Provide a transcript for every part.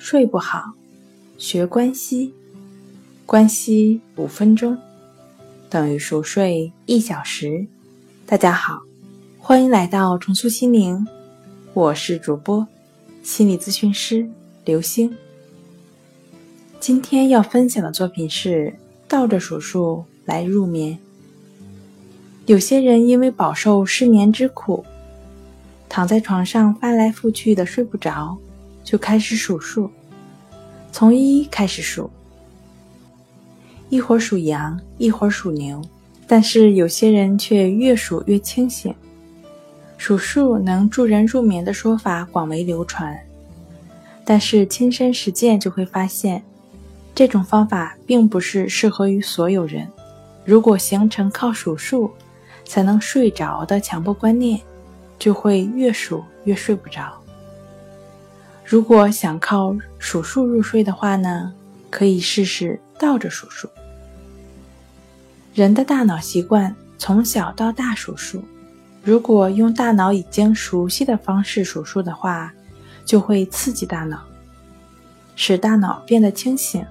睡不好，学关息，关息五分钟等于熟睡一小时。大家好，欢迎来到重塑心灵，我是主播心理咨询师刘星。今天要分享的作品是倒着数数来入眠。有些人因为饱受失眠之苦，躺在床上翻来覆去的睡不着，就开始数数，从一开始数，一会儿数羊，一会儿数牛，但是有些人却越数越清醒。数数能助人入眠的说法广为流传，但是亲身实践就会发现。这种方法并不是适合于所有人。如果形成靠数数才能睡着的强迫观念，就会越数越睡不着。如果想靠数数入睡的话呢，可以试试倒着数数。人的大脑习惯从小到大数数，如果用大脑已经熟悉的方式数数的话，就会刺激大脑，使大脑变得清醒。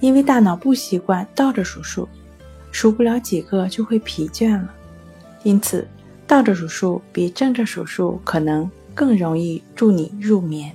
因为大脑不习惯倒着数数，数不了几个就会疲倦了，因此倒着数数比正着数数可能更容易助你入眠。